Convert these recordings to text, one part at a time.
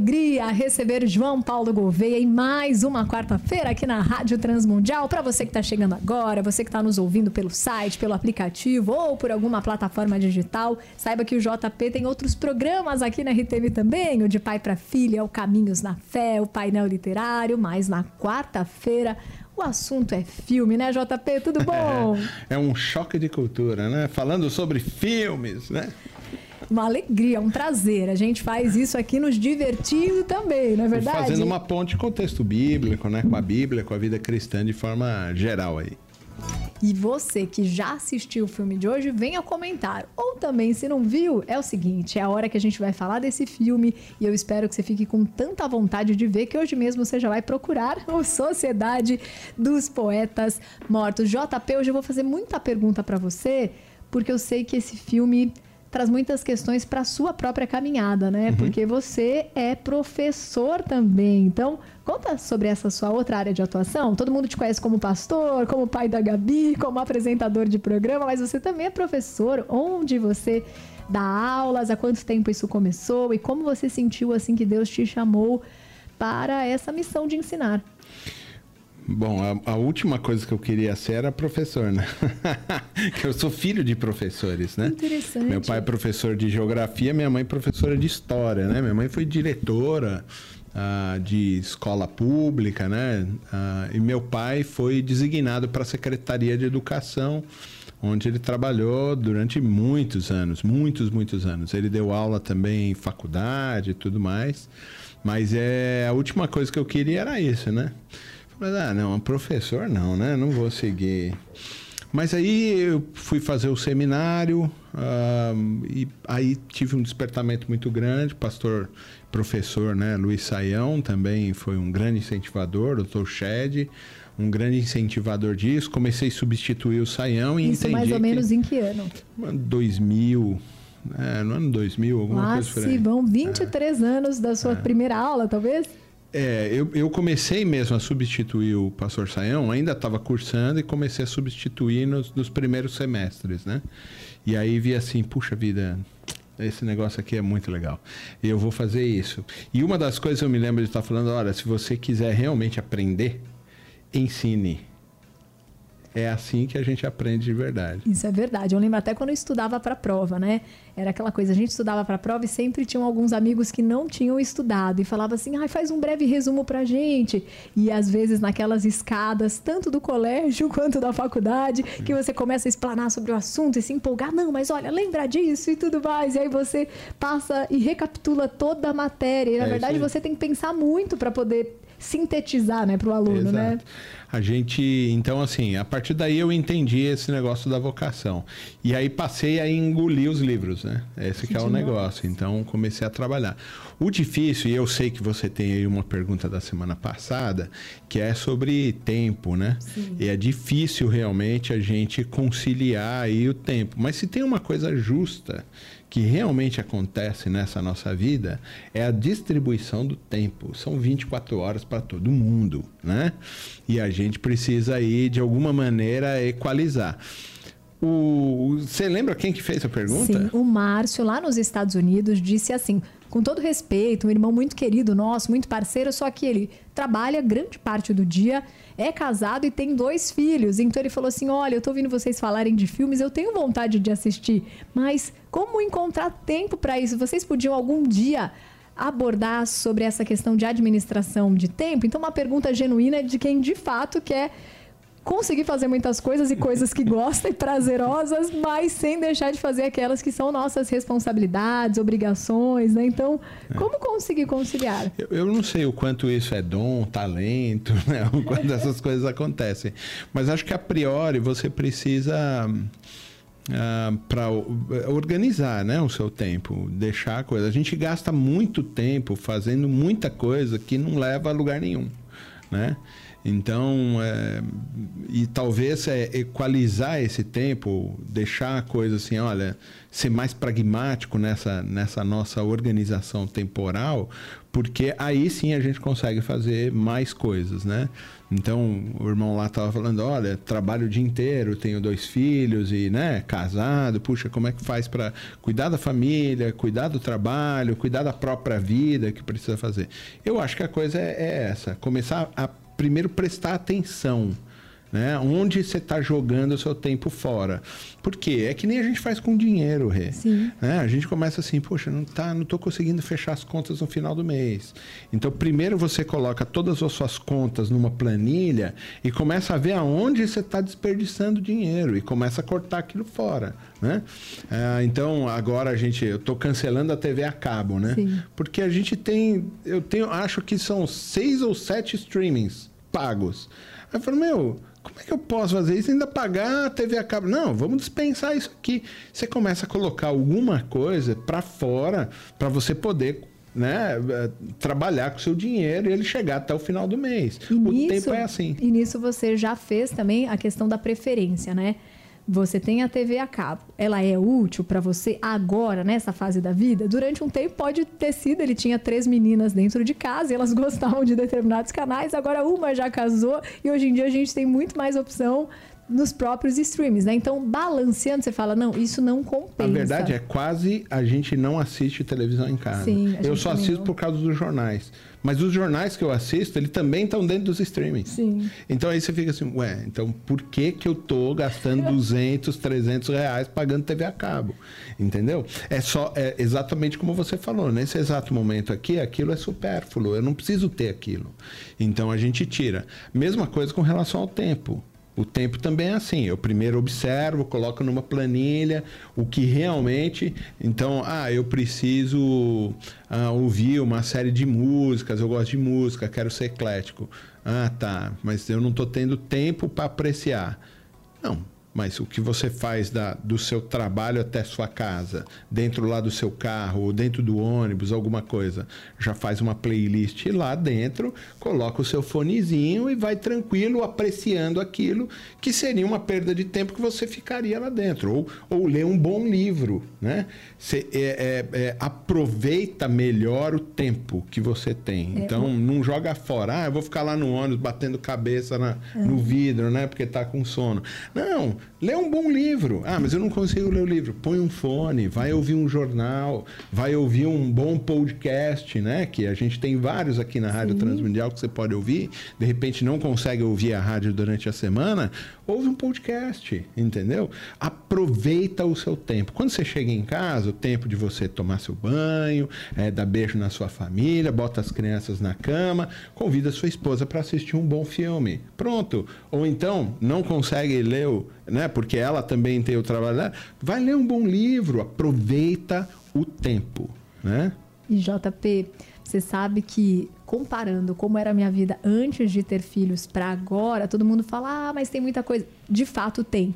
alegria receber João Paulo Gouveia em mais uma quarta-feira aqui na Rádio Transmundial. Para você que está chegando agora, você que está nos ouvindo pelo site, pelo aplicativo ou por alguma plataforma digital, saiba que o JP tem outros programas aqui na RTV também, o de pai para filha, o Caminhos na Fé, o painel literário, mas na quarta-feira o assunto é filme, né, JP? Tudo bom? É, é um choque de cultura, né? Falando sobre filmes, né? Uma alegria, um prazer. A gente faz isso aqui nos divertindo também, não é verdade? Fazendo uma ponte com o texto bíblico, né? Com a Bíblia, com a vida cristã de forma geral aí. E você que já assistiu o filme de hoje, venha comentar. Ou também, se não viu, é o seguinte: é a hora que a gente vai falar desse filme e eu espero que você fique com tanta vontade de ver que hoje mesmo você já vai procurar o Sociedade dos Poetas Mortos. JP, hoje eu vou fazer muita pergunta para você, porque eu sei que esse filme traz muitas questões para a sua própria caminhada, né? Uhum. Porque você é professor também. Então, conta sobre essa sua outra área de atuação. Todo mundo te conhece como pastor, como pai da Gabi, como apresentador de programa, mas você também é professor. Onde você dá aulas? Há quanto tempo isso começou? E como você sentiu assim que Deus te chamou para essa missão de ensinar? Bom, a, a, última coisa que eu queria ser era professor, né? eu sou filho de professores, né? Interessante. Meu pai é professor de geografia, minha mãe é professora de história, né? Minha mãe foi diretora uh, de escola pública, né? Uh, e meu pai foi designado para a Secretaria de Educação, onde ele trabalhou durante muitos anos, muitos, muitos anos. Ele deu aula também em faculdade e tudo mais. Mas é a última coisa que eu queria era isso, né? Mas, ah, não, professor não, né? Não vou seguir. Mas aí eu fui fazer o seminário uh, e aí tive um despertamento muito grande. Pastor, professor, né? Luiz Saião também foi um grande incentivador, doutor Shed, um grande incentivador disso. Comecei a substituir o Saião e Isso entendi mais ou menos em que ano? 2000, é, no ano 2000, alguma ah, coisa por aí. vão 23 é. anos da sua é. primeira aula, talvez? É, eu, eu comecei mesmo a substituir o pastor Saião, ainda estava cursando e comecei a substituir nos, nos primeiros semestres, né? E aí vi assim, puxa vida, esse negócio aqui é muito legal. Eu vou fazer isso. E uma das coisas eu me lembro de estar falando, olha, se você quiser realmente aprender, ensine é assim que a gente aprende de verdade. Isso é verdade. Eu lembro até quando eu estudava para prova, né? Era aquela coisa, a gente estudava para prova e sempre tinham alguns amigos que não tinham estudado e falava assim: "Ai, faz um breve resumo pra gente". E às vezes naquelas escadas, tanto do colégio quanto da faculdade, que você começa a explanar sobre o assunto e se empolgar, não, mas olha, lembra disso e tudo mais. E aí você passa e recapitula toda a matéria. E na é verdade você tem que pensar muito para poder sintetizar, né, para o aluno, né? Exato. né? A gente, então, assim, a partir daí eu entendi esse negócio da vocação. E aí passei a engolir os livros, né? Esse que, é o negócio. Então comecei a trabalhar. O difícil, e eu sei que você tem aí uma pergunta da semana passada, que é sobre tempo, né? Sim. E é difícil realmente a gente conciliar aí o tempo. Mas se tem uma coisa justa que realmente acontece nessa nossa vida é a distribuição do tempo. São 24 horas para todo mundo, né? E a gente precisa aí, de alguma maneira, equalizar. Você lembra quem que fez a pergunta? Sim, o Márcio, lá nos Estados Unidos, disse assim: com todo respeito, um irmão muito querido nosso, muito parceiro, só que ele trabalha grande parte do dia, é casado e tem dois filhos. Então ele falou assim: Olha, eu tô ouvindo vocês falarem de filmes, eu tenho vontade de assistir, mas como encontrar tempo para isso? Vocês podiam algum dia abordar sobre essa questão de administração de tempo? Então, uma pergunta genuína de quem de fato quer conseguir fazer muitas coisas e coisas que gosta e prazerosas, mas sem deixar de fazer aquelas que são nossas responsabilidades, obrigações, né? Então, é. como conseguir conciliar? Eu, eu, não sei o quanto isso é dom, talento, né? O quanto essas coisas acontecem. Mas acho que a priori você precisa Uh, ah, para organizar né, o seu tempo, deixar a coisa. A gente gasta muito tempo fazendo muita coisa que não leva a lugar nenhum. Né? Então, é, e talvez é, equalizar esse tempo, deixar a coisa assim, olha, ser mais pragmático nessa, nessa nossa organização temporal, porque aí sim a gente consegue fazer mais coisas, né? Então, o irmão lá estava falando, olha, trabalho o dia inteiro, tenho dois filhos e, né, casado, puxa, como é que faz para cuidar da família, cuidar do trabalho, cuidar da própria vida que precisa fazer? Eu acho que a coisa é, é essa, começar a primeiro prestar atenção. Né? Onde você está jogando o seu tempo fora? Por quê? É que nem a gente faz com dinheiro, Rê. Né? A gente começa assim, poxa, não tá, não estou conseguindo fechar as contas no final do mês. Então, primeiro você coloca todas as suas contas numa planilha e começa a ver aonde você está desperdiçando dinheiro e começa a cortar aquilo fora. Né? É, então, agora a gente, eu estou cancelando a TV a cabo, né? Sim. Porque a gente tem, eu tenho, acho que são seis ou sete streamings pagos. Aí eu falo, meu, como é que eu posso fazer isso e ainda pagar a TV a cabo? Não, vamos dispensar isso aqui. Você começa a colocar alguma coisa para fora para você poder né, eh, trabalhar com o seu dinheiro e ele chegar até o final do mês. E o nisso, tempo é assim. E nisso você já fez também a questão da preferência, né? Você tem a TV a cabo. Ela é útil para você agora, nessa fase da vida? Durante um tempo pode ter sido, ele tinha três meninas dentro de casa e elas gostavam de determinados canais, agora uma já casou e hoje em dia a gente tem muito mais opção nos próprios streams, né? Então, balanceando, você fala, não, isso não compensa. A verdade é quase a gente não assiste televisão em casa. Sim, eu só assisto não. por causa dos jornais. Mas os jornais que eu assisto, eles também estão dentro dos streamings. Sim. Então aí você fica assim, ué, então por que que eu tô gastando 200, 300 reais pagando TV a cabo? Entendeu? É só, é exatamente como você falou, nesse exato momento aqui, aquilo é supérfluo, eu não preciso ter aquilo. Então a gente tira. Mesma coisa com relação ao tempo. O tempo também é assim. Eu primeiro observo, coloco numa planilha o que realmente. Então, ah, eu preciso ah, ouvir uma série de músicas, eu gosto de música, quero ser eclético. Ah, tá, mas eu não estou tendo tempo para apreciar. Não, mas o que você faz da, do seu trabalho até sua casa, dentro lá do seu carro, ou dentro do ônibus, alguma coisa, já faz uma playlist lá dentro, coloca o seu fonezinho e vai tranquilo apreciando aquilo que seria uma perda de tempo que você ficaria lá dentro. Ou, ou ler um bom livro, né? Você é, é, é, aproveita melhor o tempo que você tem. então, não joga fora. Ah, eu vou ficar lá no ônibus batendo cabeça na- no vidro, né? Porque tá com sono. Não, lê um bom livro. Ah, mas eu não consigo ler o livro. Põe um fone, vai ouvir um jornal, vai ouvir um bom podcast, né? Que a gente tem vários aqui na Rádio Transmundial que você pode ouvir. De repente não consegue ouvir a rádio durante a semana, ouve um podcast, entendeu? Aproveita o seu tempo. Quando você chega em casa, o tempo de você tomar seu banho, é, dar beijo na sua família, bota as crianças na cama, convida sua esposa para assistir um bom filme. Pronto. Ou então, não consegue ler, né? Porque ela também tem o trabalho dela, vai ler um bom livro, aproveita o tempo, né? E JP, você sabe que comparando como era a minha vida antes de ter filhos para agora, todo mundo fala: "Ah, mas tem muita coisa". De fato tem.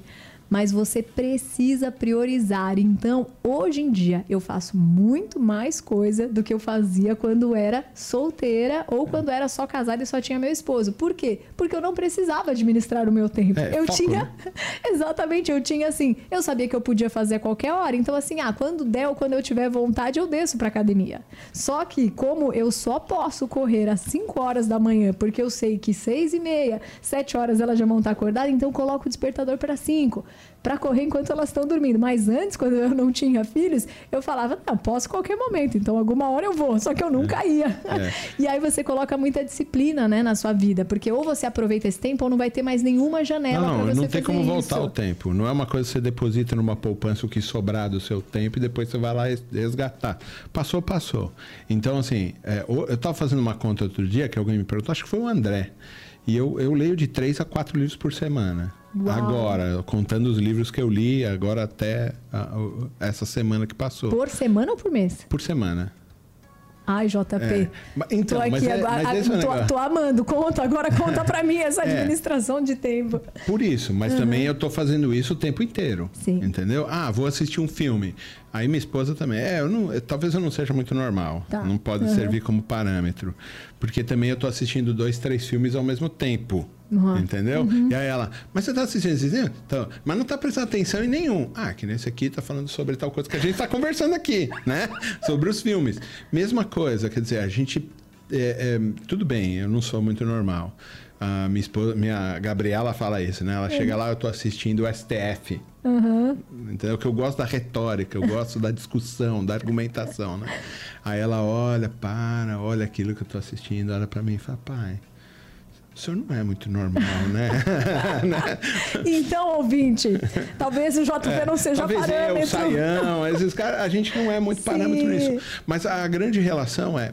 Mas você precisa priorizar. Então, hoje em dia, eu faço muito mais coisa do que eu fazia quando era solteira ou quando era só casada e só tinha meu esposo. Por quê? Porque eu não precisava administrar o meu tempo. É, eu foco, tinha né? Exatamente, eu tinha assim, eu sabia que eu podia fazer a qualquer hora, então assim, ah, quando der ou quando eu tiver vontade, eu desço pra academia. Só que, como eu só posso correr às 5 horas da manhã, porque eu sei que 6 e meia, 7 horas elas já vão estar acordadas, então eu coloco o despertador para 5, pra correr enquanto elas estão dormindo. Mas antes, quando eu não tinha filhos, eu falava, não, posso qualquer momento, então alguma hora eu vou, só que eu nunca ia. É. E aí você coloca muita disciplina, né, na sua vida, porque ou você aproveita esse tempo ou não vai ter mais nenhuma janela Não, não, tem como voltar isso. o tempo. Não é uma coisa que você deposita numa poupança o que sobrar do seu tempo e depois você vai lá res- resgatar. Passou, passou. Então, assim, é, eu estava fazendo uma conta outro dia que alguém me perguntou, acho que foi o André. E eu, eu leio de três a quatro livros por semana. Uau. Agora, contando os livros que eu li, agora até a- o- essa semana que passou. Por semana ou por mês? Por semana. Ai, JP. É. Então, tô aqui é, agora. É tô, tô, amando. Conta, agora conta para mim essa é. administração de tempo. Por isso, mas uhum. também eu tô fazendo isso o tempo inteiro. Sim. Entendeu? Ah, vou assistir um filme. Aí minha esposa também. É, eu não, talvez eu não seja muito normal. Tá. Não pode uhum. servir como parâmetro. Porque também eu tô assistindo dois, três filmes ao mesmo tempo. Uhum. Entendeu? Uhum. E aí ela, mas você tá assistindo esse filme? Então, mas não tá prestando atenção em nenhum. Ah, que nesse aqui tá falando sobre tal coisa que a gente tá conversando aqui, né? Sobre os filmes. Mesma coisa, quer dizer, a gente. É, é, tudo bem, eu não sou muito normal. A minha esposa, minha Gabriela fala isso, né? Ela chega lá, eu tô assistindo o STF. Uhum. Entendeu? Que eu gosto da retórica, eu gosto da discussão, da argumentação, né? Aí ela olha, para, olha aquilo que eu tô assistindo, olha para mim e fala, pai, o senhor não é muito normal, né? então, ouvinte, talvez o JP é, não seja talvez parâmetro. É, o saião, esses caras, a gente não é muito Sim. parâmetro nisso. Mas a grande relação é,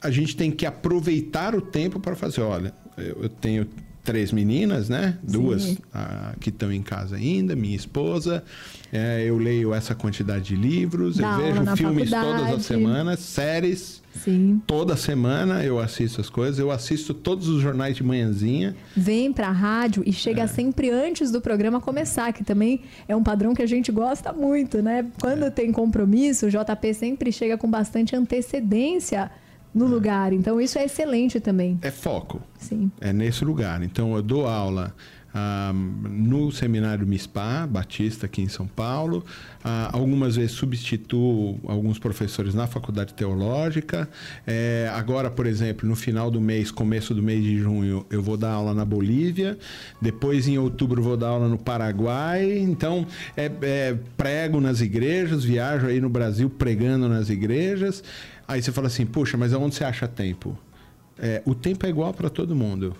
a gente tem que aproveitar o tempo para fazer, olha, eu tenho três meninas, né? Duas ah, que estão em casa ainda, minha esposa. É, eu leio essa quantidade de livros, Dá eu vejo filmes faculdade. todas as semanas, séries. Sim. Toda semana eu assisto as coisas, eu assisto todos os jornais de manhãzinha. Vem pra rádio e chega é. sempre antes do programa começar, que também é um padrão que a gente gosta muito, né? Quando é. tem compromisso, o JP sempre chega com bastante antecedência no lugar. Então isso é excelente também. É foco. Sim. É nesse lugar. Então eu dou aula no seminário MISPA, Batista, aqui em São Paulo. Uh, algumas vezes substituo alguns professores na faculdade teológica. É, agora, por exemplo, no final do mês, começo do mês de junho, eu vou dar aula na Bolívia. Depois, em outubro, vou dar aula no Paraguai. Então, é, é, prego nas igrejas, viajo aí no Brasil pregando nas igrejas. Aí você fala assim, puxa, mas aonde você acha tempo? É, o tempo é igual para todo mundo.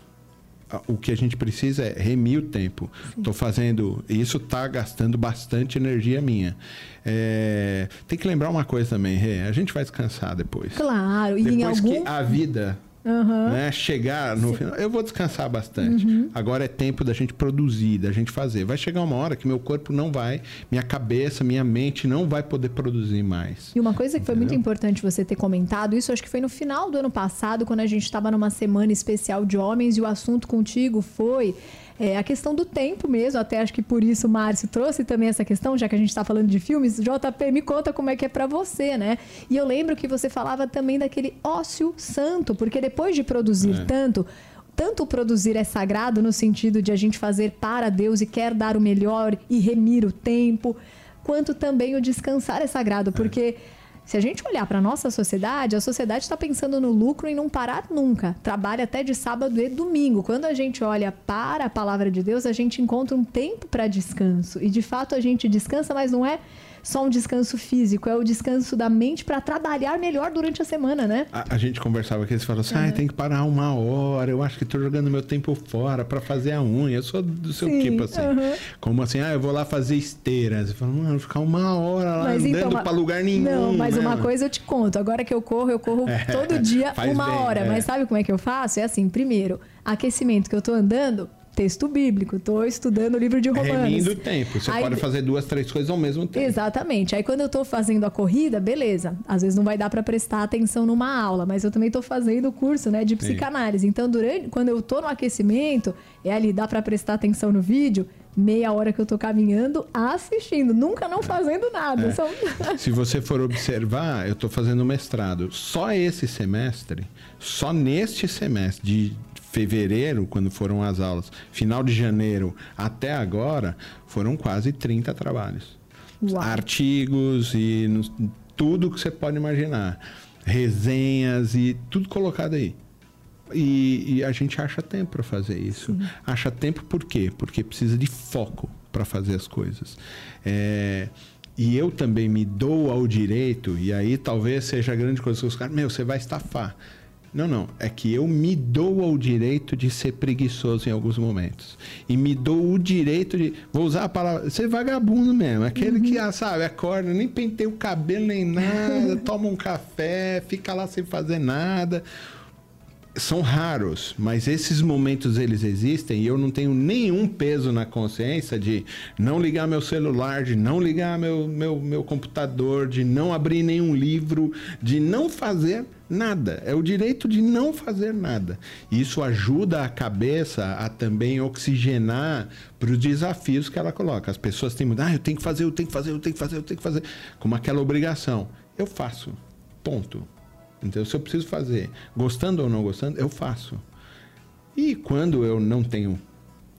O que a gente precisa é remir o tempo. Estou fazendo. Isso está gastando bastante energia minha. É, tem que lembrar uma coisa também, Rê. A gente vai descansar depois. Claro, depois e em algum... que a vida Uhum. Né? Chegar no Sim. final. Eu vou descansar bastante. Uhum. Agora é tempo da gente produzir, da gente fazer. Vai chegar uma hora que meu corpo não vai, minha cabeça, minha mente não vai poder produzir mais. E uma coisa que Entendeu? foi muito importante você ter comentado, isso acho que foi no final do ano passado, quando a gente estava numa semana especial de homens, e o assunto contigo foi é, a questão do tempo mesmo, até acho que por isso o Márcio trouxe também essa questão, já que a gente está falando de filmes. JP, me conta como é que é para você, né? E eu lembro que você falava também daquele ócio santo, porque depois de produzir é. tanto, tanto produzir é sagrado no sentido de a gente fazer para Deus e quer dar o melhor e remir o tempo, quanto também o descansar é sagrado, porque é se a gente olhar para a nossa sociedade, a sociedade está pensando no lucro e não parar nunca. Trabalha até de sábado e domingo. Quando a gente olha para a palavra de Deus, a gente encontra um tempo para descanso. E de fato a gente descansa, mas não é só um descanso físico, é o descanso da mente para trabalhar melhor durante a semana, né? A, a gente conversava aqui, você falou assim, ah, tem que parar uma hora, eu acho que estou jogando meu tempo fora para fazer a unha. Eu sou do seu Sim, tipo assim. Uhum. Como assim, ah, eu vou lá fazer esteiras. Você fala, mano, ficar uma hora lá mas, andando então, para lugar nenhum. Não, mas né? uma coisa eu te conto. Agora que eu corro, eu corro é, todo dia uma bem, hora. É. Mas sabe como é que eu faço? É assim, primeiro, aquecimento que eu tô andando, texto bíblico, estou estudando o livro de Romanos. Remindo o tempo. Você Aí, pode fazer duas, três coisas ao mesmo tempo. Exatamente. Aí quando eu estou fazendo a corrida, beleza. Às vezes não vai dar para prestar atenção numa aula, mas eu também estou fazendo o curso, né, de psicanálise. Sim. Então, durante quando eu estou no aquecimento, é ali dá para prestar atenção no vídeo, meia hora que eu tô caminhando, assistindo, nunca não fazendo nada. É. Só... Se você for observar, eu tô fazendo mestrado. Só esse semestre, só neste semestre de fevereiro, quando foram as aulas, final de janeiro até agora, foram quase 30 trabalhos. Uau. Artigos e tudo que você pode imaginar. Resenhas e tudo colocado aí. E, e a gente acha tempo para fazer isso. Sim. Acha tempo por quê? Porque precisa de foco para fazer as coisas. É, e eu também me dou ao direito, e aí talvez seja a grande coisa que os caras, meu, você vai estafar. Não, não. É que eu me dou ao direito de ser preguiçoso em alguns momentos. E me dou o direito de. Vou usar a palavra. Ser vagabundo mesmo. Aquele uhum. que, sabe, acorda, nem penteia o cabelo nem nada, toma um café, fica lá sem fazer nada. São raros, mas esses momentos eles existem e eu não tenho nenhum peso na consciência de não ligar meu celular, de não ligar meu, meu, meu computador, de não abrir nenhum livro, de não fazer nada. É o direito de não fazer nada. Isso ajuda a cabeça a também oxigenar para os desafios que ela coloca. As pessoas têm muito, ah, eu tenho que fazer, eu tenho que fazer, eu tenho que fazer, eu tenho que fazer, como aquela obrigação. Eu faço. Ponto. Então, se eu preciso fazer, gostando ou não gostando, eu faço. E quando eu não tenho,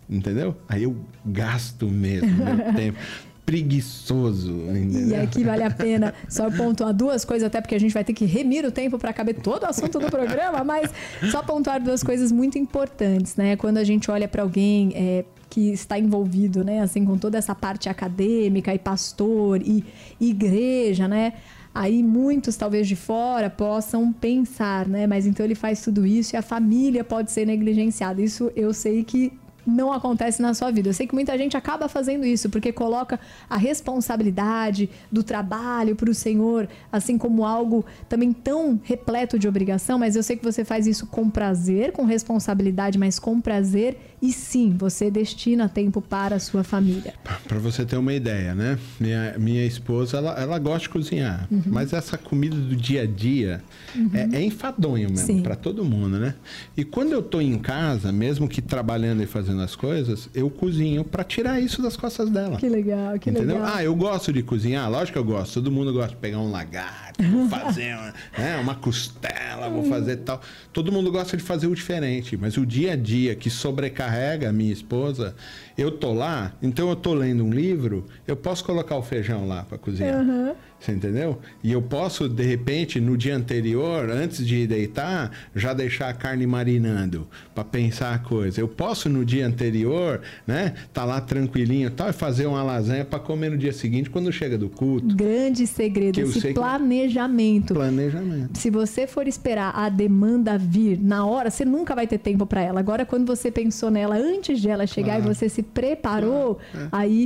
entendeu? Aí eu gasto mesmo meu tempo preguiçoso. Entendeu? E aqui vale a pena só pontuar duas coisas, até porque a gente vai ter que remir o tempo para caber todo o assunto do programa, mas só pontuar duas coisas muito importantes, né? Quando a gente olha para alguém é, que está envolvido, né, assim, com toda essa parte acadêmica e pastor e igreja, né? Aí muitos, talvez de fora, possam pensar, né? Mas então ele faz tudo isso e a família pode ser negligenciada. Isso eu sei que não acontece na sua vida. Eu sei que muita gente acaba fazendo isso porque coloca a responsabilidade do trabalho para o Senhor, assim como algo também tão repleto de obrigação, mas eu sei que você faz isso com prazer, com responsabilidade, mas com prazer e sim, você destina tempo para a sua família. Para você ter uma ideia, né? Minha, minha esposa, ela, ela gosta de cozinhar, uhum. mas essa comida do dia a dia uhum. é, é enfadonho mesmo para todo mundo, né? E quando eu tô em casa, mesmo que trabalhando e fazendo as coisas, eu cozinho para tirar isso das costas dela. Que legal, que Entendeu? legal. Ah, eu gosto de cozinhar, lógico que eu gosto. Todo mundo gosta de pegar um lagarto, fazer uma, né, uma costela, vou fazer tal. Todo mundo gosta de fazer o diferente, mas o dia a dia que sobrecarrega a minha esposa, eu tô lá, então eu tô lendo um livro, eu posso colocar o feijão lá para cozinhar. Uhum. Você entendeu? E eu posso, de repente, no dia anterior, antes de deitar, já deixar a carne marinando para pensar a coisa. Eu posso, no dia anterior, né, tá lá tranquilinho tal, e fazer uma lasanha para comer no dia seguinte quando chega do culto. Grande segredo, esse planejamento. Que... Planejamento. Se você for esperar a demanda vir na hora, você nunca vai ter tempo para ela. Agora, quando você pensou nela antes de ela chegar claro. e você se preparou, claro. é.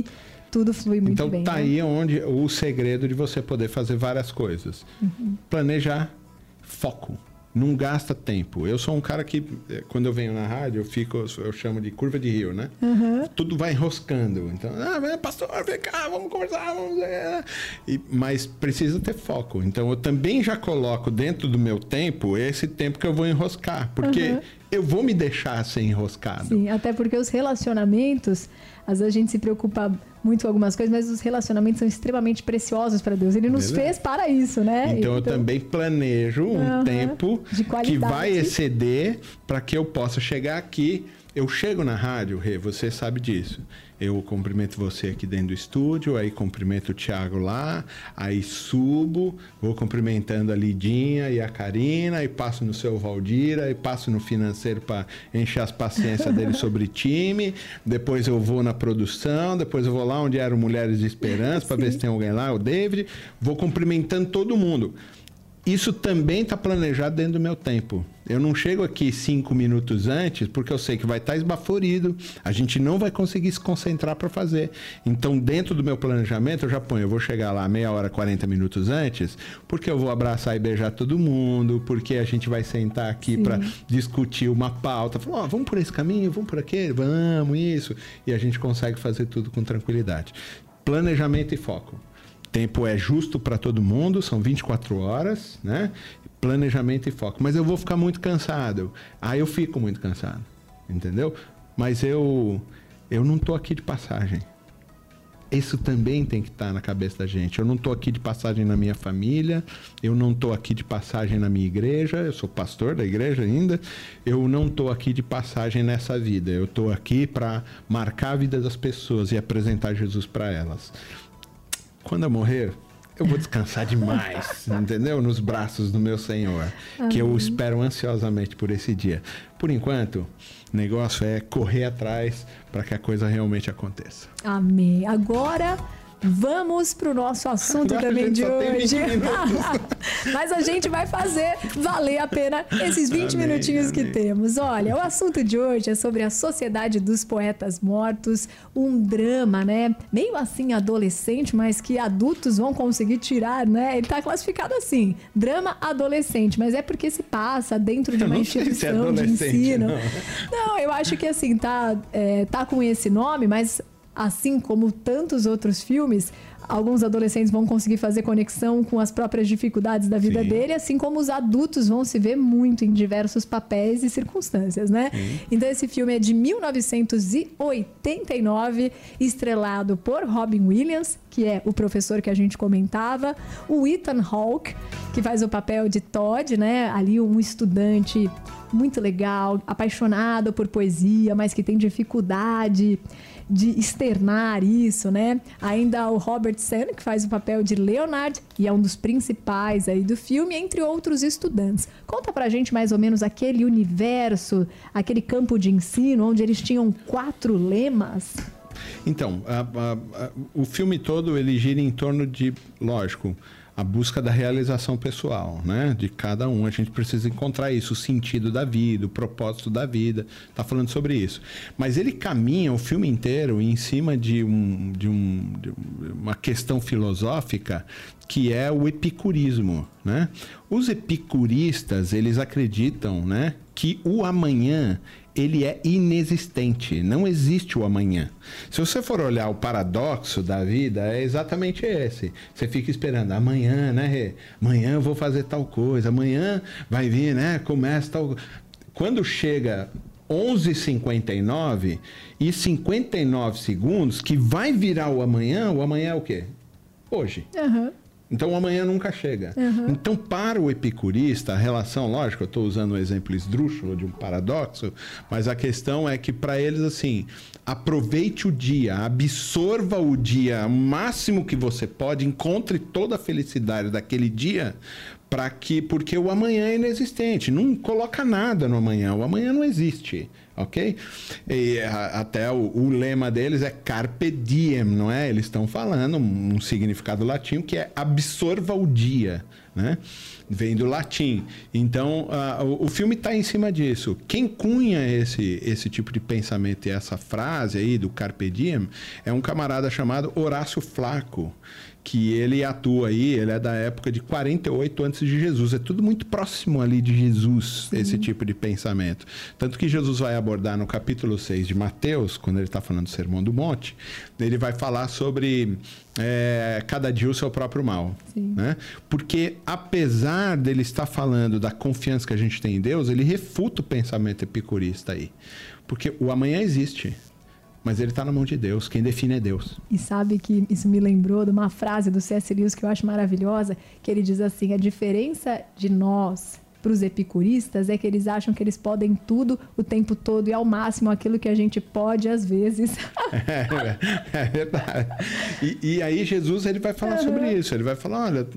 Tudo flui muito então, bem. Então tá né? aí onde o segredo de você poder fazer várias coisas. Uhum. Planejar, foco. Não gasta tempo. Eu sou um cara que, eh, quando eu venho na rádio, eu fico, eu chamo de curva de rio, né? Uhum. Tudo vai enroscando. Então, ah, pastor, vem cá, vamos conversar, vamos. E, mas precisa ter foco. Então, eu também já coloco dentro do meu tempo esse tempo que eu vou enroscar, porque uhum. eu vou me deixar ser enroscado. Sim, até porque os relacionamentos, às vezes a gente se preocupa muito algumas coisas, mas os relacionamentos são extremamente preciosos para Deus. Ele nos Beleza. fez para isso, né? Então, então eu também planejo um tempo que vai exceder para que eu possa chegar aqui. Eu chego na rádio, Rê, você sabe disso. Eu cumprimento você aqui dentro do estúdio, aí cumprimento o Thiago lá, aí subo, vou cumprimentando a Lidinha e a Karina, e passo no seu Valdira, e passo no financeiro para encher as paciências dele sobre time. Depois eu vou na produção, depois eu vou lá onde eram Mulheres de Esperança para ver se tem alguém lá, o David. Vou cumprimentando todo mundo isso também está planejado dentro do meu tempo. Eu não chego aqui cinco minutos antes, porque eu sei que vai estar tá esbaforido, a gente não vai conseguir se concentrar para fazer. Então, dentro do meu planejamento, eu já ponho, eu vou chegar lá meia hora, 40 minutos antes, porque eu vou abraçar e beijar todo mundo, porque a gente vai sentar aqui para discutir uma pauta. Falar, oh, vamos por esse caminho, vamos por aquele, vamos, isso. E a gente consegue fazer tudo com tranquilidade. Planejamento e foco. Tempo é justo para todo mundo, são 24 horas, né? Planejamento e foco. Mas eu vou ficar muito cansado. Aí eu fico muito cansado, entendeu? Mas eu eu não tô aqui de passagem. Isso também tem que estar tá na cabeça da gente. Eu não estou aqui de passagem na minha família, eu não estou aqui de passagem na minha igreja, eu sou pastor da igreja ainda, eu não estou aqui de passagem nessa vida. Eu estou aqui para marcar a vida das pessoas e apresentar Jesus para elas quando eu morrer, eu vou descansar demais, entendeu? Nos braços do meu Senhor, que eu espero ansiosamente por esse dia. Por enquanto, o negócio é correr atrás para que a coisa realmente aconteça. Amém. Agora Vamos para o nosso assunto Agora também de hoje. Mas a gente vai fazer valer a pena esses 20 amém, minutinhos amém. que temos. Olha, o assunto de hoje é sobre a Sociedade dos Poetas Mortos, um drama, né? Meio assim adolescente, mas que adultos vão conseguir tirar, né? Ele está classificado assim, drama adolescente, mas é porque se passa dentro de uma é instituição de ensino. Não. não. eu acho que assim, tá, é, tá com esse nome, mas assim como tantos outros filmes, alguns adolescentes vão conseguir fazer conexão com as próprias dificuldades da vida Sim. dele, assim como os adultos vão se ver muito em diversos papéis e circunstâncias, né? Sim. Então esse filme é de 1989, estrelado por Robin Williams, que é o professor que a gente comentava, o Ethan Hawke, que faz o papel de Todd, né? Ali um estudante muito legal, apaixonado por poesia, mas que tem dificuldade de externar isso, né? Ainda o Robert Sen, que faz o papel de Leonard e é um dos principais aí do filme, entre outros estudantes. Conta pra gente mais ou menos aquele universo, aquele campo de ensino onde eles tinham quatro lemas. Então, a, a, a, o filme todo ele gira em torno de, lógico, a busca da realização pessoal, né? De cada um. A gente precisa encontrar isso, o sentido da vida, o propósito da vida. Tá falando sobre isso. Mas ele caminha o filme inteiro em cima de, um, de, um, de uma questão filosófica que é o epicurismo, né? Os epicuristas, eles acreditam, né, que o amanhã ele é inexistente, não existe o amanhã. Se você for olhar o paradoxo da vida, é exatamente esse. Você fica esperando, amanhã, né, Rê? Amanhã eu vou fazer tal coisa, amanhã vai vir, né, começa tal... Quando chega 11h59 e 59 segundos, que vai virar o amanhã, o amanhã é o quê? Hoje. Uhum. Então o amanhã nunca chega. Uhum. Então, para o epicurista, a relação, lógico, eu estou usando o um exemplo esdrúxulo de um paradoxo, mas a questão é que para eles, assim, aproveite o dia, absorva o dia o máximo que você pode, encontre toda a felicidade daquele dia, para que porque o amanhã é inexistente. Não coloca nada no amanhã, o amanhã não existe ok? E a, até o, o, lema deles é carpe diem, não é? Eles estão falando um, significado latim que é absorva o dia, né? Vem do latim. Então, uh, o, o, filme está em cima disso. Quem cunha esse, esse tipo de pensamento e essa frase aí do carpe diem é um camarada chamado Horácio Flaco que ele atua aí, ele é da época de 48 antes de Jesus. É tudo muito próximo ali de Jesus, Sim. esse tipo de pensamento. Tanto que Jesus vai abordar no capítulo 6 de Mateus, quando ele está falando do Sermão do Monte, ele vai falar sobre é, cada dia o seu próprio mal. Né? Porque apesar dele estar falando da confiança que a gente tem em Deus, ele refuta o pensamento epicurista aí. Porque o amanhã existe mas ele está na mão de Deus. Quem define é Deus. E sabe que isso me lembrou de uma frase do C.S. Lewis que eu acho maravilhosa, que ele diz assim: a diferença de nós para os epicuristas é que eles acham que eles podem tudo o tempo todo e ao máximo aquilo que a gente pode às vezes. é, é, verdade. E, e, aí Jesus ele vai falar uhum. sobre isso. Ele vai falar, olha,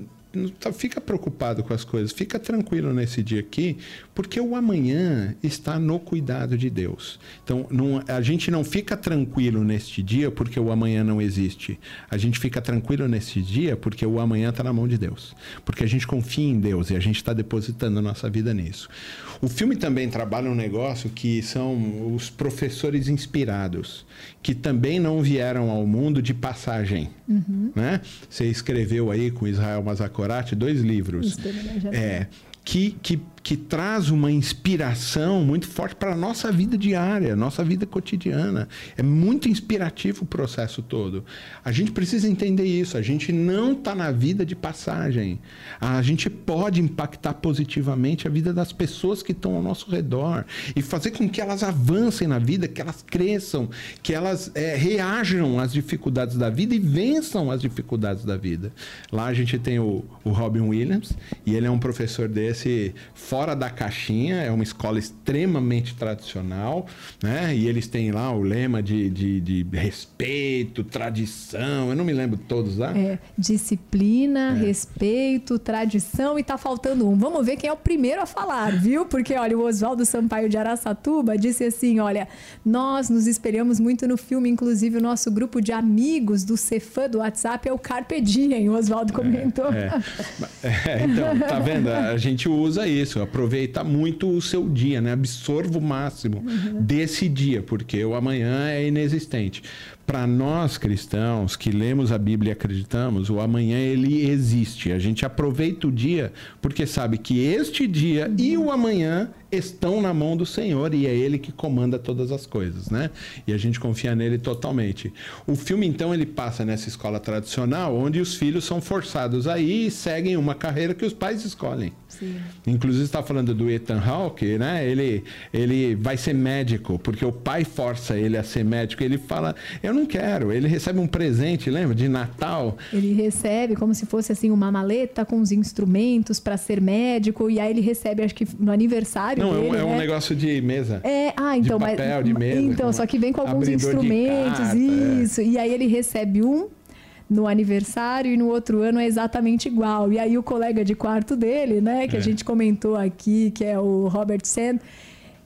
Tá, fica preocupado com as coisas, fica tranquilo nesse dia aqui, porque o amanhã está no cuidado de Deus. Então, não, a gente não fica tranquilo neste dia porque o amanhã não existe. A gente fica tranquilo nesse dia porque o amanhã está na mão de Deus. Porque a gente confia em Deus e a gente está depositando a nossa vida nisso. O filme também trabalha um negócio que são os professores inspirados, que também não vieram ao mundo de passagem. Uhum. Né? Você escreveu aí com Israel Mazakorati dois livros. É, que, que que traz uma inspiração muito forte para a nossa vida diária, nossa vida cotidiana. É muito inspirativo o processo todo. A gente precisa entender isso. A gente não está na vida de passagem. A gente pode impactar positivamente a vida das pessoas que estão ao nosso redor e fazer com que elas avancem na vida, que elas cresçam, que elas é, reajam às dificuldades da vida e vençam as dificuldades da vida. Lá a gente tem o, o Robin Williams e ele é um professor desse fora da caixinha, é uma escola extremamente tradicional, né? E eles têm lá o lema de, de, de respeito, tradição, eu não me lembro todos lá. É, disciplina, é. respeito, tradição e tá faltando um. Vamos ver quem é o primeiro a falar, viu? Porque, olha, o Oswaldo Sampaio de Araçatuba disse assim, olha, nós nos espelhamos muito no filme, inclusive o nosso grupo de amigos do Cefã do WhatsApp é o Carpe Diem, o Oswaldo é, comentou. É, é. então, tá vendo? A gente usa isso, aproveita muito o seu dia, né? Absorva o máximo uhum. desse dia, porque o amanhã é inexistente. para nós cristãos que lemos a Bíblia e acreditamos, o amanhã ele existe. A gente aproveita o dia porque sabe que este dia e o amanhã estão na mão do Senhor e é ele que comanda todas as coisas, né? E a gente confia nele totalmente. O filme então ele passa nessa escola tradicional onde os filhos são forçados aí e seguem uma carreira que os pais escolhem. Sim. Inclusive está falando do Ethan Hawke, né? Ele ele vai ser médico porque o pai força ele a ser médico. Ele fala: "Eu não quero". Ele recebe um presente, lembra, de Natal. Ele recebe como se fosse assim uma maleta com os instrumentos para ser médico e aí ele recebe acho que no aniversário não, dele, é, um, é um negócio de mesa. É, ah, então, de papel, mas de mesa, então, só que vem com alguns instrumentos, carta, é. isso. É. E aí ele recebe um no aniversário e no outro ano é exatamente igual. E aí o colega de quarto dele, né, que é. a gente comentou aqui, que é o Robert Sand,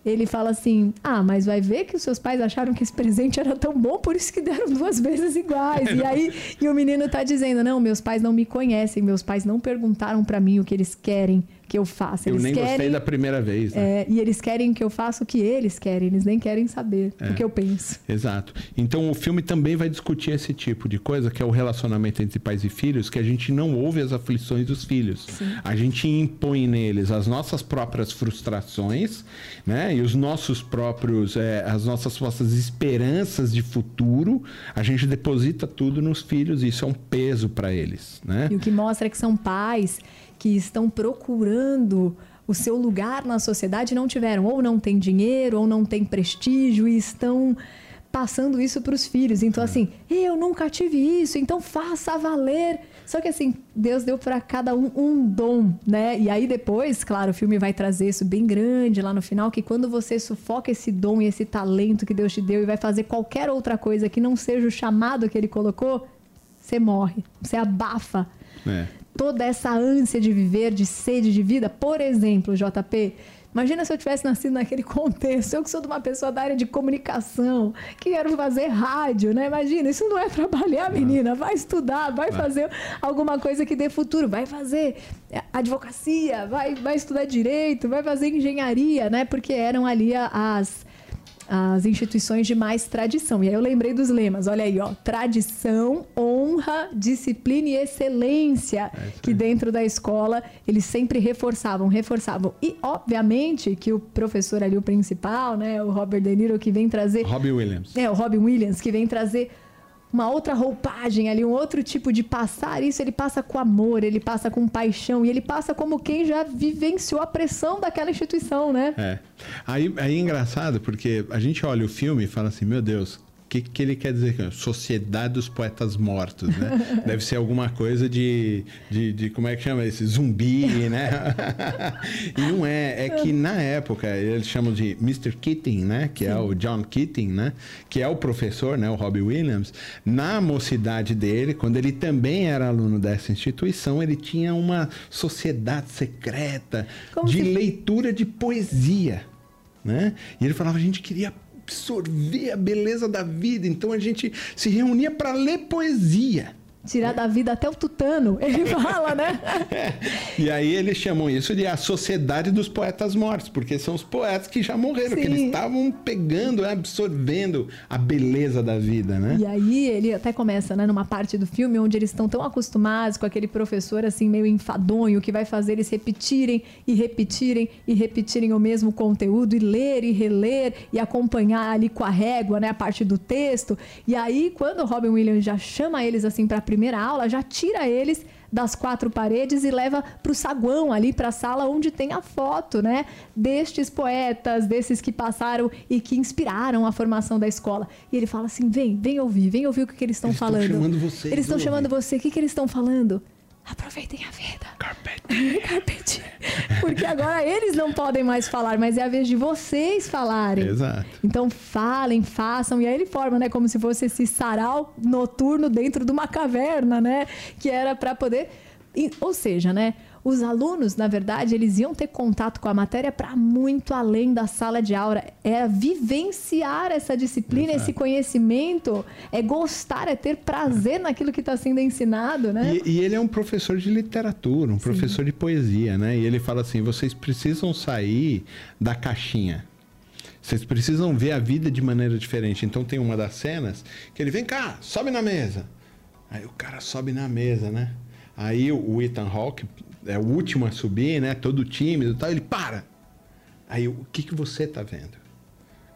ele fala assim: Ah, mas vai ver que os seus pais acharam que esse presente era tão bom, por isso que deram duas vezes iguais. e aí, e o menino tá dizendo: Não, meus pais não me conhecem, meus pais não perguntaram para mim o que eles querem que eu faça. Eles eu nem querem, gostei da primeira vez. Né? É, e eles querem que eu faça o que eles querem, eles nem querem saber é. o que eu penso. Exato. Então o filme também vai discutir esse tipo de coisa, que é o relacionamento entre pais e filhos, que a gente não ouve as aflições dos filhos. Sim. A gente impõe neles as nossas próprias frustrações, né? E os nossos próprios, é, as nossas nossas esperanças de futuro, a gente deposita tudo nos filhos e isso é um peso para eles, né? E o que mostra é que são pais que estão procurando o seu lugar na sociedade não tiveram, ou não tem dinheiro, ou não tem prestígio e estão passando isso para os filhos. Então, assim, eu nunca tive isso, então faça valer. Só que, assim, Deus deu para cada um um dom, né? E aí depois, claro, o filme vai trazer isso bem grande lá no final, que quando você sufoca esse dom e esse talento que Deus te deu e vai fazer qualquer outra coisa que não seja o chamado que Ele colocou, você morre, você abafa. É toda essa ânsia de viver, de sede de vida. Por exemplo, JP, Imagina se eu tivesse nascido naquele contexto. Eu que sou de uma pessoa da área de comunicação, que quero fazer rádio, né? Imagina, isso não é trabalhar, menina. Vai estudar, vai fazer alguma coisa que dê futuro. Vai fazer advocacia, vai, vai estudar direito, vai fazer engenharia, né? Porque eram ali as as instituições de mais tradição. E aí eu lembrei dos lemas, olha aí, ó, tradição, honra, disciplina e excelência, é que dentro da escola eles sempre reforçavam, reforçavam. E obviamente que o professor ali o principal, né, o Robert De Niro que vem trazer Robbie Williams. É, o Robbie Williams que vem trazer uma outra roupagem ali, um outro tipo de passar. Isso ele passa com amor, ele passa com paixão e ele passa como quem já vivenciou a pressão daquela instituição, né? É. Aí, aí é engraçado porque a gente olha o filme e fala assim: meu Deus, que, que ele quer dizer? Sociedade dos Poetas Mortos, né? Deve ser alguma coisa de, de, de, como é que chama esse? Zumbi, né? e não é. É que na época, eles chamam de Mr. Keating, né? Que Sim. é o John Keating, né? Que é o professor, né? O Robbie Williams. Na mocidade dele, quando ele também era aluno dessa instituição, ele tinha uma sociedade secreta como de se... leitura de poesia, né? E ele falava, a gente queria absorver a beleza da vida. Então a gente se reunia para ler poesia tirar da vida até o tutano, ele fala, né? É. E aí eles chamam isso de a sociedade dos poetas mortos, porque são os poetas que já morreram, Sim. que eles estavam pegando, absorvendo a beleza da vida, né? E aí ele até começa, né, numa parte do filme onde eles estão tão acostumados com aquele professor assim meio enfadonho que vai fazer eles repetirem e repetirem e repetirem o mesmo conteúdo e ler e reler e acompanhar ali com a régua, né, a parte do texto. E aí quando o Robin Williams já chama eles assim para primeira aula, já tira eles das quatro paredes e leva para o saguão ali para a sala onde tem a foto, né, destes poetas, desses que passaram e que inspiraram a formação da escola. E ele fala assim: "Vem, vem ouvir, vem ouvir o que, que eles estão falando". Chamando você, eles estão chamando você. O que, que eles estão falando? Aproveitem a vida. Carpete. Carpete. Porque agora eles não podem mais falar, mas é a vez de vocês falarem. Exato. Então falem, façam. E aí ele forma, né? Como se fosse esse sarau noturno dentro de uma caverna, né? Que era para poder. Ou seja, né? Os alunos, na verdade, eles iam ter contato com a matéria para muito além da sala de aula. É vivenciar essa disciplina, Exato. esse conhecimento, é gostar, é ter prazer naquilo que está sendo ensinado, né? E, e, ele é um professor de literatura, um Sim. professor de poesia, né? E ele fala assim: vocês precisam sair da caixinha. Vocês precisam ver a vida de maneira diferente. Então tem uma das cenas que ele vem cá, sobe na mesa. Aí o cara sobe na mesa, né? Aí o Ethan Hawke é o último a subir, né? Todo tímido e tal. Ele para. Aí o que, que você tá vendo?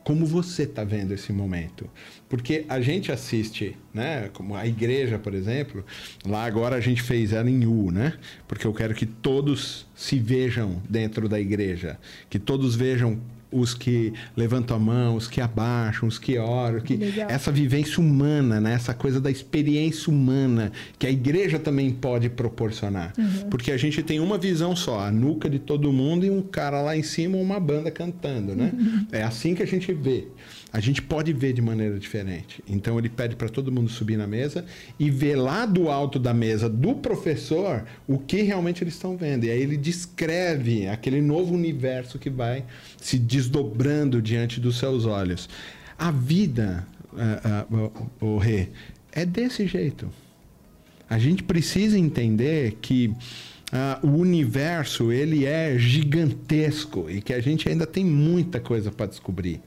Como você tá vendo esse momento? Porque a gente assiste, né? Como a igreja, por exemplo. Lá agora a gente fez ela em U, né? Porque eu quero que todos se vejam dentro da igreja. Que todos vejam os que levantam a mão, os que abaixam, os que oram, que Legal. essa vivência humana, né? essa coisa da experiência humana que a igreja também pode proporcionar. Porque a gente tem uma visão só, a nuca de todo mundo e um cara lá em cima, uma banda cantando, né? É assim que a gente vê. A gente pode ver de maneira diferente. Então ele pede para todo mundo subir na mesa e ver lá do alto da mesa do professor o que realmente eles estão vendo. E aí ele descreve aquele novo universo que vai se desdobrando diante dos seus olhos. A vida, ah, ah, o, o Rê, é desse jeito. A gente precisa entender que ah, o universo ele é gigantesco e que a gente ainda tem muita coisa para descobrir.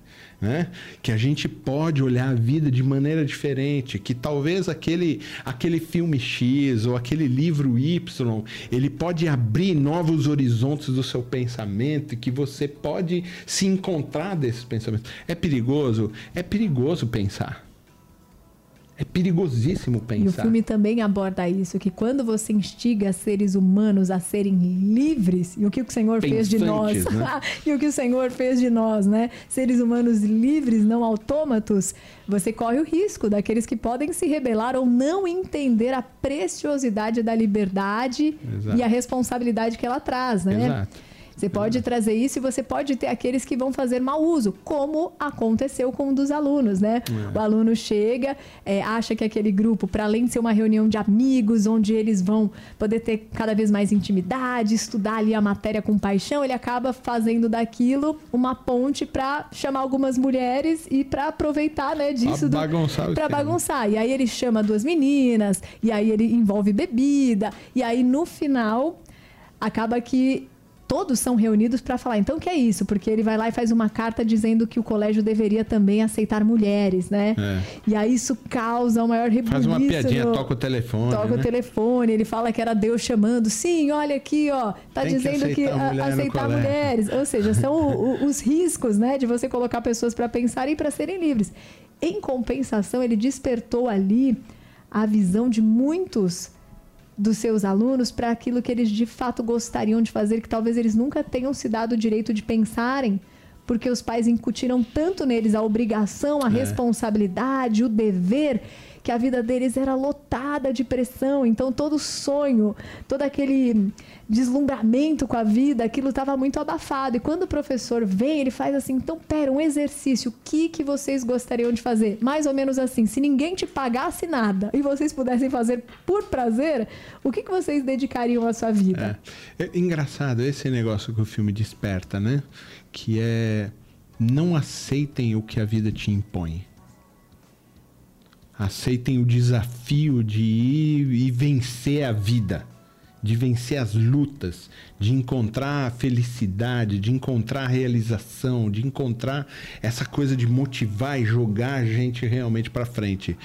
Né? Que a gente pode olhar a vida de maneira diferente, que talvez aquele, aquele filme X ou aquele livro Y, ele pode abrir novos horizontes do seu pensamento que você pode se encontrar desses pensamentos. É perigoso? É perigoso pensar. É perigosíssimo pensar. E o filme também aborda isso, que quando você instiga seres humanos a serem livres, e o que o Senhor fez de nós, Pensantes, né? e o que o Senhor fez de nós, né? Seres humanos livres, não autômatos, você corre o risco daqueles que podem se rebelar ou não entender a preciosidade da liberdade Exato. e a responsabilidade que ela traz, né? Exato. Você pode trazer isso e você pode ter aqueles que vão fazer mau uso, como aconteceu com um dos alunos, né? É. O aluno chega, é, acha que aquele grupo, para além de ser uma reunião de amigos, onde eles vão poder ter cada vez mais intimidade, estudar ali a matéria com paixão, ele acaba fazendo daquilo uma ponte para chamar algumas mulheres e para aproveitar, né, disso. Pra bagunçar Para bagunçar. E aí ele chama duas meninas, e aí ele envolve bebida, e aí no final acaba que todos são reunidos para falar, então o que é isso? Porque ele vai lá e faz uma carta dizendo que o colégio deveria também aceitar mulheres, né? É. E aí isso causa o maior rebuliço. Faz uma piadinha, no- toca o telefone. Toca né? o telefone, ele fala que era Deus chamando. Sim, olha aqui, ó, tá Tem que dizendo que, aceitar a- mulher no aceitar mulheres. Ou seja, são o- o- os riscos, né, de você colocar pessoas para pensarem e para serem livres. Em compensação, ele despertou ali a visão de muitos dos seus alunos para aquilo que eles de fato gostariam de fazer, que talvez eles nunca tenham se dado o direito de pensarem, porque os pais incutiram tanto neles a obrigação, a É. responsabilidade, o dever, que a vida deles era lotada de pressão. Então todo sonho, todo aquele deslumbramento com a vida, aquilo estava muito abafado. E quando o professor vem, ele faz assim: então, pera, um exercício, o que, que vocês gostariam de fazer? Mais ou menos assim: se ninguém te pagasse nada e vocês pudessem fazer por prazer, o que, que vocês dedicariam à sua vida? É. É engraçado esse negócio que o filme desperta, né? Que é não aceitem o que a vida te impõe. Aceitem o desafio de ir e vencer a vida, de vencer as lutas, de encontrar a felicidade, de encontrar a realização, de encontrar essa coisa de motivar e jogar a gente realmente para frente.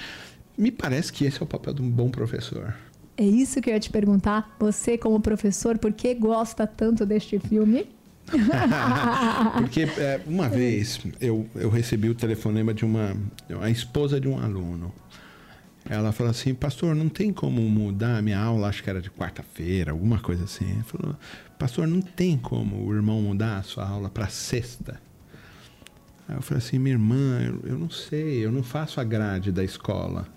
Me parece que esse é o papel de um bom professor. É isso que eu ia te perguntar. Você, como professor, por que gosta tanto deste filme? Porque é, uma vez eu, eu recebi o telefonema de uma a esposa de um aluno. Ela falou assim, pastor, não tem como mudar a minha aula, acho que era de quarta-feira, alguma coisa assim. Ele falou, pastor, não tem como o irmão mudar a sua aula para sexta. Aí eu falei assim, minha irmã, eu, eu não sei, eu não faço a grade da escola.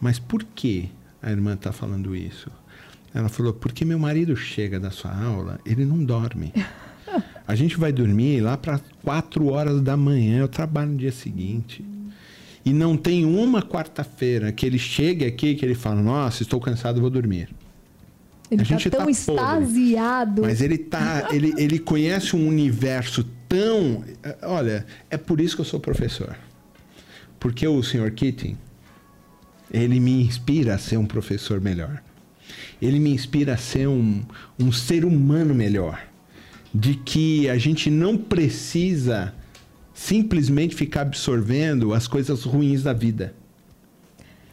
Mas por que a irmã está falando isso? Ela falou, porque meu marido chega da sua aula, ele não dorme. A gente vai dormir lá para 4 horas da manhã, eu trabalho no dia seguinte. E não tem uma quarta-feira que ele chegue aqui que ele fala, nossa, estou cansado, vou dormir. Ele A está gente tão tá extasiado. Mas ele tá, ele, ele conhece um universo tão, eh, olha, é por isso que eu sou professor. Porque o Sr. Keating, ele me inspira a ser um professor melhor. Ele me inspira a ser um, um ser humano melhor. De que a gente não precisa simplesmente ficar absorvendo as coisas ruins da vida.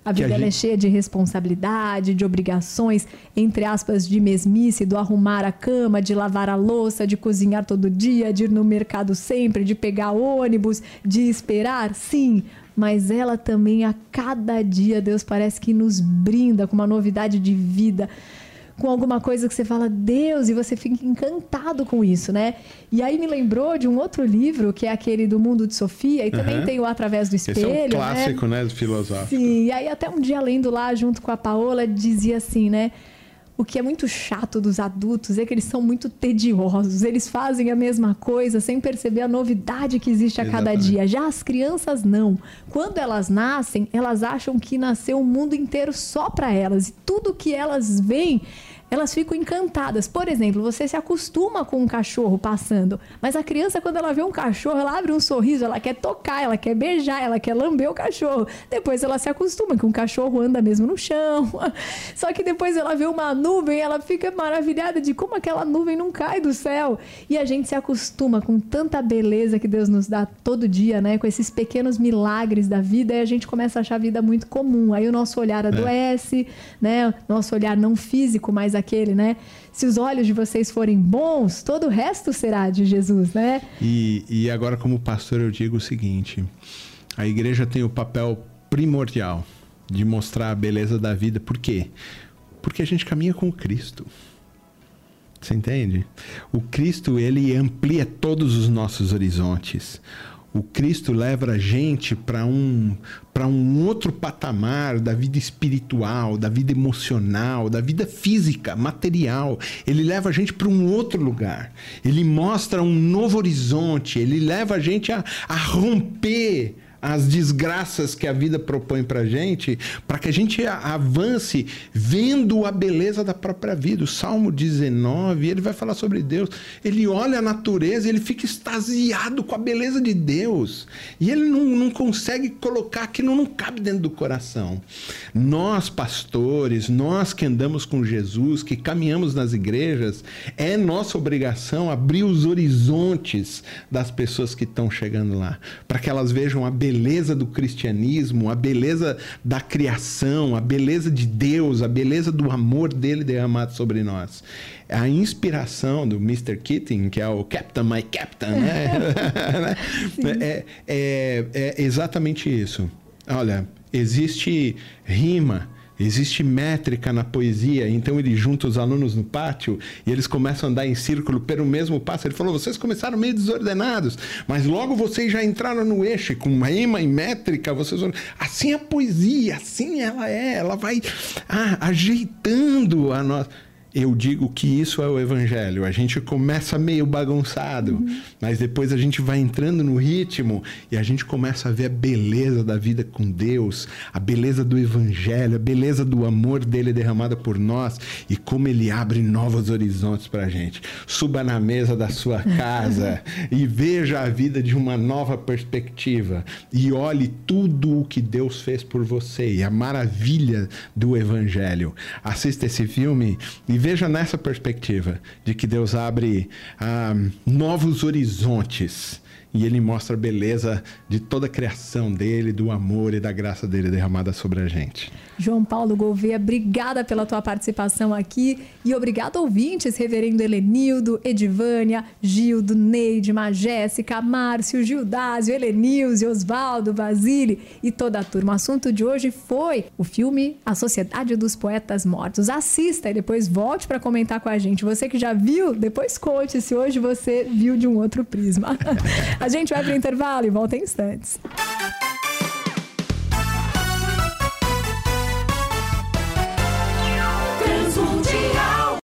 A vida gente... é cheia de responsabilidade, de obrigações, entre aspas, de mesmice, do arrumar a cama, de lavar a louça, de cozinhar todo dia, de ir no mercado sempre, de pegar ônibus, de esperar, sim. Mas ela também, a cada dia, Deus parece que nos brinda com uma novidade de vida com alguma coisa que você fala, Deus, e você fica encantado com isso, né? E aí me lembrou de um outro livro, que é aquele do Mundo de Sofia, e também uhum. tem o Através do Espelho. Esse é um clássico, né, né filosófico. Sim, e aí até um dia lendo lá, junto com a Paola, dizia assim, né? O que é muito chato dos adultos é que eles são muito tediosos. Eles fazem a mesma coisa sem perceber a novidade que existe a Exatamente. cada dia. Já as crianças não. Quando elas nascem, elas acham que nasceu o mundo inteiro só para elas. E tudo que elas veem elas ficam encantadas. Por exemplo, você se acostuma com um cachorro passando, mas a criança, quando ela vê um cachorro, ela abre um sorriso, ela quer tocar, ela quer beijar, ela quer lamber o cachorro. Depois ela se acostuma que um cachorro anda mesmo no chão. Só que depois ela vê uma nuvem, ela fica maravilhada de como aquela nuvem não cai do céu. E a gente se acostuma com tanta beleza que Deus nos dá todo dia, né? Com esses pequenos milagres da vida, e a gente começa a achar a vida muito comum. Aí o nosso olhar adoece, é. né? Nosso olhar não físico, mas aquele, né? Se os olhos de vocês forem bons, todo o resto será de Jesus, né? E, e agora, como pastor, eu digo o seguinte: a igreja tem o papel primordial de mostrar a beleza da vida. Por quê? Porque a gente caminha com Cristo. Você entende? O Cristo, ele amplia todos os nossos horizontes. O Cristo leva a gente para um, para um outro patamar da vida espiritual, da vida emocional, da vida física, material. Ele leva a gente para um outro lugar. Ele mostra um novo horizonte. Ele leva a gente a, a romper as desgraças que a vida propõe para gente, para que a gente avance vendo a beleza da própria vida. O Salmo 19, ele vai falar sobre Deus. Ele olha a natureza, ele fica extasiado com a beleza de Deus. E ele não, não consegue colocar aquilo, não cabe dentro do coração. Nós, pastores, nós que andamos com Jesus, que caminhamos nas igrejas, é nossa obrigação abrir os horizontes das pessoas que estão chegando lá, para que elas vejam a beleza beleza do cristianismo, a beleza da criação, a beleza de Deus, a beleza do amor dele derramado sobre nós. A inspiração do Mr. Keating, que é o Captain My Captain, né? é, é, é exatamente isso. Olha, existe rima Existe métrica na poesia, então ele junta os alunos no pátio e eles começam a andar em círculo pelo mesmo passo. Ele falou: vocês começaram meio desordenados, mas logo vocês já entraram no eixo, com rima e métrica. Vocês. Assim a poesia, assim ela é, ela vai ah, ajeitando a nossa eu digo que isso é o evangelho. A gente começa meio bagunçado, uhum. mas depois a gente vai entrando no ritmo e a gente começa a ver a beleza da vida com Deus, a beleza do evangelho, a beleza do amor dele derramada por nós e como ele abre novos horizontes para a gente. Suba na mesa da sua casa e veja a vida de uma nova perspectiva e olhe tudo o que Deus fez por você e a maravilha do evangelho. Assista esse filme e veja nessa perspectiva de que Deus abre ah, novos horizontes e ele mostra a beleza de toda a criação dele, do amor e da graça dele derramada sobre a gente. João Paulo Gouveia, obrigada pela tua participação aqui e obrigado ouvintes, reverendo Helenildo, Edivânia, Gildo, Neide, Magéssica, Márcio, Gildásio, Helenilze, Osvaldo, Basile e toda a turma. O assunto de hoje foi o filme A Sociedade dos Poetas Mortos. Assista e depois volte para comentar com a gente. Você que já viu, depois conte se hoje você viu de um outro prisma. A gente vai para intervalo e volta em instantes.